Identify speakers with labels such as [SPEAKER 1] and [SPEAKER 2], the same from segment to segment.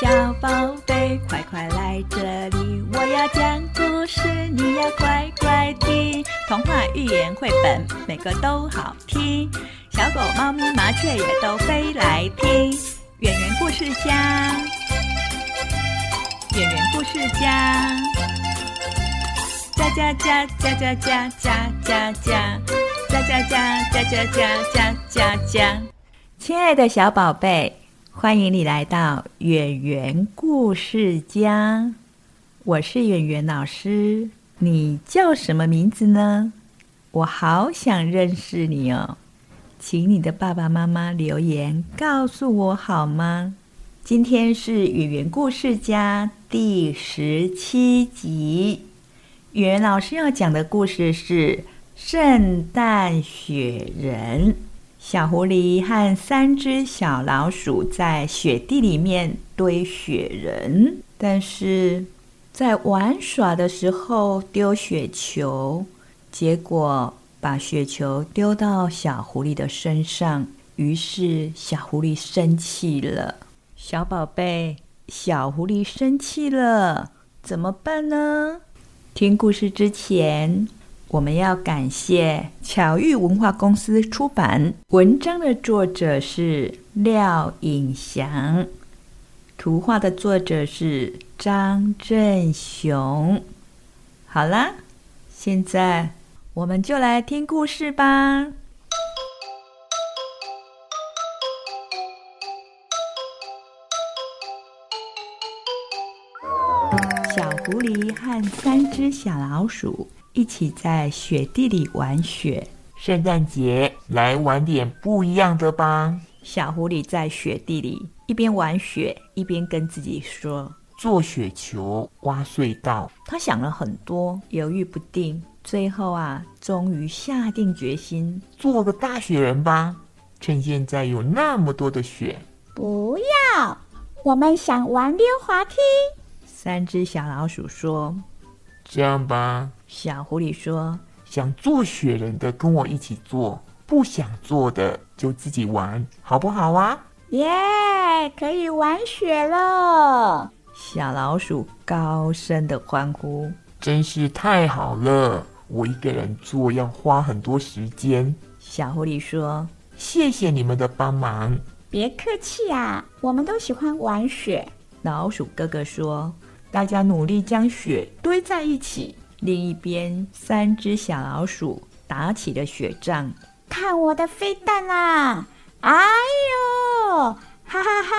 [SPEAKER 1] 小宝贝，快快来这里！我要讲故事，你要乖乖听。童话、寓言、绘本，每个都好听。小狗、猫咪、麻雀也都飞来听。圆圆故事家，圆圆故事家，家家家家家家家家家家家家家家家家。亲爱的小宝贝。欢迎你来到圆圆故事家，我是圆圆老师。你叫什么名字呢？我好想认识你哦，请你的爸爸妈妈留言告诉我好吗？今天是圆圆故事家第十七集，圆圆老师要讲的故事是圣诞雪人。小狐狸和三只小老鼠在雪地里面堆雪人，但是在玩耍的时候丢雪球，结果把雪球丢到小狐狸的身上，于是小狐狸生气了。小宝贝，小狐狸生气了，怎么办呢？听故事之前。我们要感谢巧遇文化公司出版文章的作者是廖颖祥，图画的作者是张振雄。好啦，现在我们就来听故事吧。小狐狸和三只小老鼠。一起在雪地里玩雪。
[SPEAKER 2] 圣诞节来玩点不一样的吧。
[SPEAKER 1] 小狐狸在雪地里一边玩雪，一边跟自己说：“
[SPEAKER 2] 做雪球，挖隧道。”
[SPEAKER 1] 他想了很多，犹豫不定，最后啊，终于下定决心
[SPEAKER 2] 做个大雪人吧。趁现在有那么多的雪，
[SPEAKER 3] 不要，我们想玩溜滑梯。
[SPEAKER 1] 三只小老鼠说：“
[SPEAKER 2] 这样吧。”
[SPEAKER 1] 小狐狸说：“
[SPEAKER 2] 想做雪人的跟我一起做，不想做的就自己玩，好不好啊？”
[SPEAKER 3] 耶，可以玩雪了！
[SPEAKER 1] 小老鼠高声的欢呼：“
[SPEAKER 2] 真是太好了！我一个人做要花很多时间。”
[SPEAKER 1] 小狐狸说：“
[SPEAKER 2] 谢谢你们的帮忙。”
[SPEAKER 3] 别客气啊，我们都喜欢玩雪。
[SPEAKER 1] 老鼠哥哥说：“大家努力将雪堆在一起。”另一边，三只小老鼠打起了雪仗。
[SPEAKER 3] 看我的飞弹啦！哎呦，哈哈哈！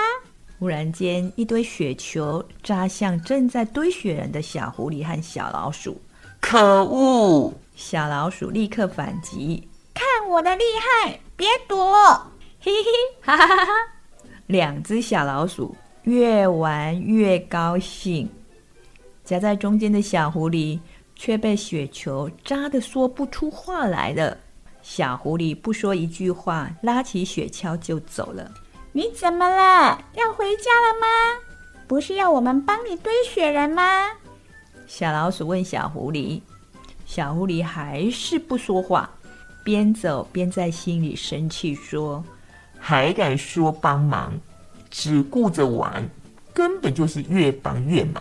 [SPEAKER 1] 忽然间，一堆雪球扎向正在堆雪人的小狐狸和小老鼠。
[SPEAKER 2] 可恶！
[SPEAKER 1] 小老鼠立刻反击。
[SPEAKER 3] 看我的厉害！别躲！
[SPEAKER 1] 嘿嘿，哈哈哈哈！两只小老鼠越玩越高兴。夹在中间的小狐狸。却被雪球扎得说不出话来了。小狐狸不说一句话，拉起雪橇就走了。
[SPEAKER 3] 你怎么了？要回家了吗？不是要我们帮你堆雪人吗？
[SPEAKER 1] 小老鼠问小狐狸。小狐狸还是不说话，边走边在心里生气说：“
[SPEAKER 2] 还敢说帮忙，只顾着玩，根本就是越帮越忙。”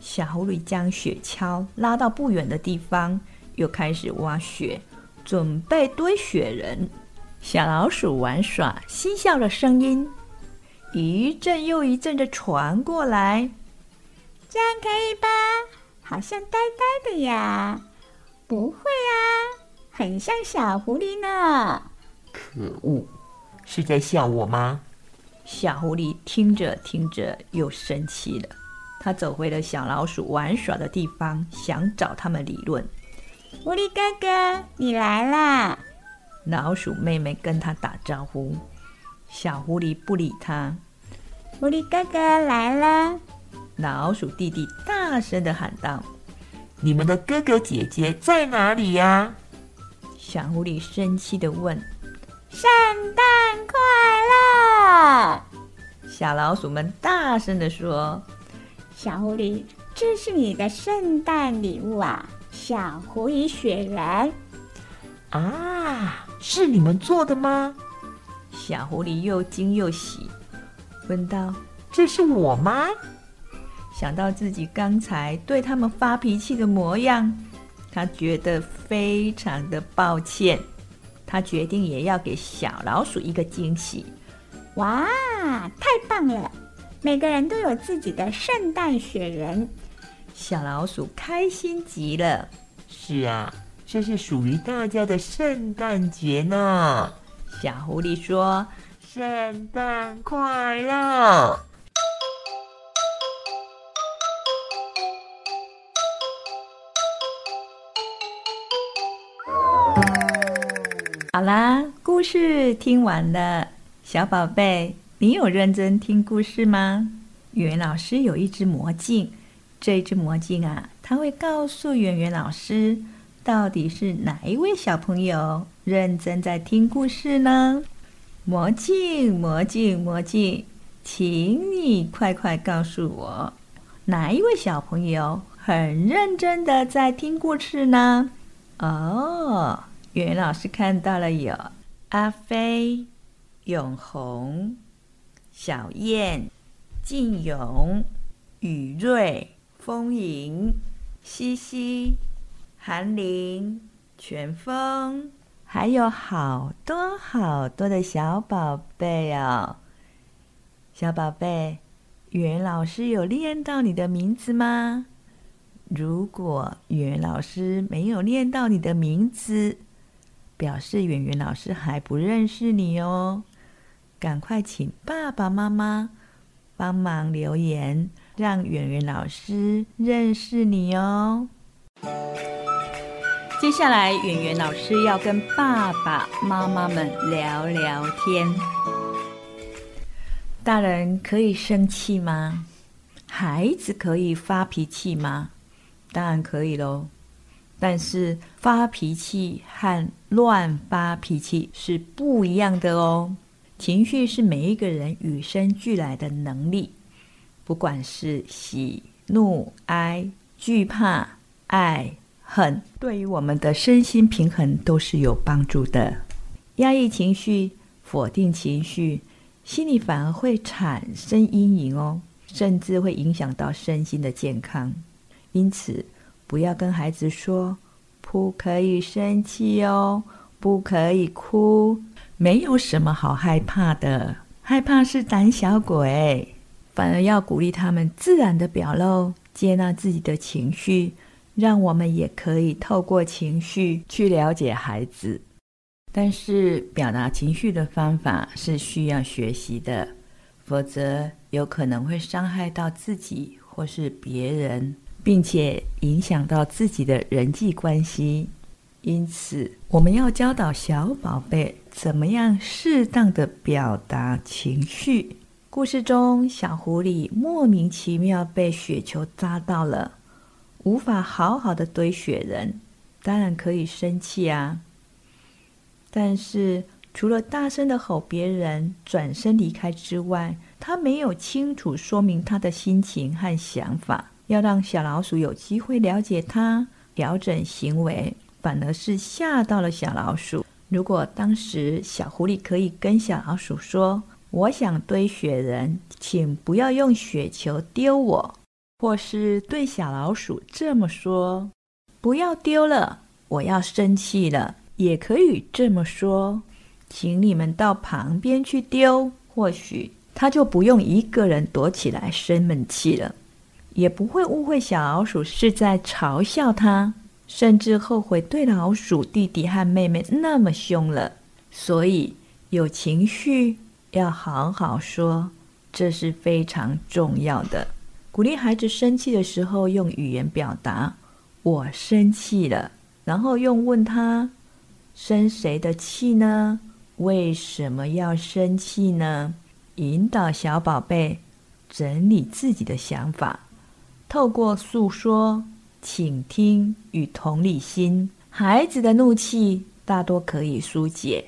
[SPEAKER 1] 小狐狸将雪橇拉到不远的地方，又开始挖雪，准备堆雪人。小老鼠玩耍嬉笑的声音一阵又一阵的传过来。
[SPEAKER 3] 这样可以吧？好像呆呆的呀。不会啊，很像小狐狸呢。
[SPEAKER 2] 可恶，是在笑我吗？
[SPEAKER 1] 小狐狸听着听着又生气了。他走回了小老鼠玩耍的地方，想找他们理论。
[SPEAKER 3] 狐狸哥哥，你来啦！
[SPEAKER 1] 老鼠妹妹跟他打招呼。小狐狸不理他。
[SPEAKER 3] 狐狸哥哥来了！
[SPEAKER 1] 老鼠弟弟大声的喊道：“
[SPEAKER 2] 你们的哥哥姐姐在哪里呀？”
[SPEAKER 1] 小狐狸生气的问：“
[SPEAKER 3] 圣诞快乐！”
[SPEAKER 1] 小老鼠们大声的说。
[SPEAKER 3] 小狐狸，这是你的圣诞礼物啊！小狐狸雪人
[SPEAKER 2] 啊，是你们做的吗？
[SPEAKER 1] 小狐狸又惊又喜，问道：“
[SPEAKER 2] 这是我吗？
[SPEAKER 1] 想到自己刚才对他们发脾气的模样，他觉得非常的抱歉。他决定也要给小老鼠一个惊喜。
[SPEAKER 3] 哇，太棒了！每个人都有自己的圣诞雪人，
[SPEAKER 1] 小老鼠开心极了。
[SPEAKER 2] 是啊，这是属于大家的圣诞节呢。
[SPEAKER 1] 小狐狸说：“
[SPEAKER 2] 圣诞快乐！”
[SPEAKER 1] 好啦，故事听完了，小宝贝，你有认真听故事吗？圆圆老师有一只魔镜，这只魔镜啊，它会告诉圆圆老师，到底是哪一位小朋友认真在听故事呢？魔镜，魔镜，魔镜，请你快快告诉我，哪一位小朋友很认真的在听故事呢？哦。圆圆老师看到了有阿飞、永红、小燕、静勇、雨瑞、风吟、西西、韩林、全峰，还有好多好多的小宝贝哦。小宝贝，圆圆老师有念到你的名字吗？如果圆圆老师没有念到你的名字，表示圆圆老师还不认识你哦，赶快请爸爸妈妈帮忙留言，让圆圆老师认识你哦。接下来，圆圆老师要跟爸爸妈妈们聊聊天。大人可以生气吗？孩子可以发脾气吗？当然可以喽。但是发脾气和乱发脾气是不一样的哦。情绪是每一个人与生俱来的能力，不管是喜怒哀、惧怕、爱恨，对于我们的身心平衡都是有帮助的。压抑情绪、否定情绪，心里反而会产生阴影哦，甚至会影响到身心的健康。因此。不要跟孩子说不可以生气哦，不可以哭，没有什么好害怕的，害怕是胆小鬼。反而要鼓励他们自然的表露，接纳自己的情绪，让我们也可以透过情绪去了解孩子。但是表达情绪的方法是需要学习的，否则有可能会伤害到自己或是别人。并且影响到自己的人际关系，因此我们要教导小宝贝怎么样适当的表达情绪。故事中，小狐狸莫名其妙被雪球扎到了，无法好好的堆雪人，当然可以生气啊。但是除了大声的吼别人、转身离开之外，他没有清楚说明他的心情和想法。要让小老鼠有机会了解他，调整行为，反而是吓到了小老鼠。如果当时小狐狸可以跟小老鼠说：“我想堆雪人，请不要用雪球丢我。”或是对小老鼠这么说：“不要丢了，我要生气了。”也可以这么说：“请你们到旁边去丢。”或许他就不用一个人躲起来生闷气了。也不会误会小老鼠是在嘲笑它，甚至后悔对老鼠弟弟和妹妹那么凶了。所以有情绪要好好说，这是非常重要的。鼓励孩子生气的时候用语言表达“我生气了”，然后用问他“生谁的气呢？为什么要生气呢？”引导小宝贝整理自己的想法。透过诉说、倾听与同理心，孩子的怒气大多可以疏解。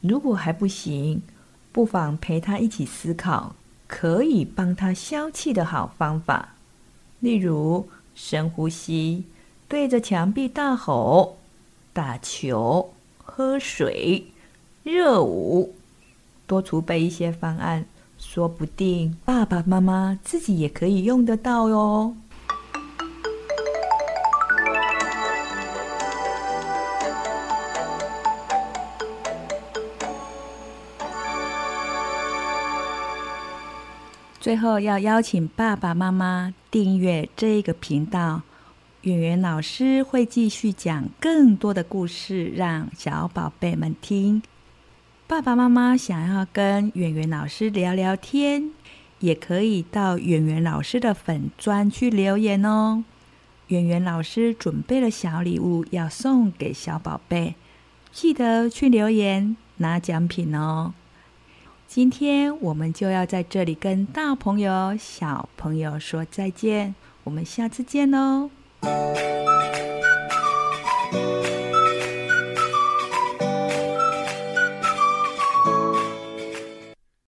[SPEAKER 1] 如果还不行，不妨陪他一起思考可以帮他消气的好方法，例如深呼吸、对着墙壁大吼、打球、喝水、热舞，多储备一些方案，说不定爸爸妈妈自己也可以用得到哟。最后要邀请爸爸妈妈订阅这个频道，圆圆老师会继续讲更多的故事，让小宝贝们听。爸爸妈妈想要跟圆圆老师聊聊天，也可以到圆圆老师的粉砖去留言哦。圆圆老师准备了小礼物要送给小宝贝，记得去留言拿奖品哦。今天我们就要在这里跟大朋友、小朋友说再见，我们下次见喽。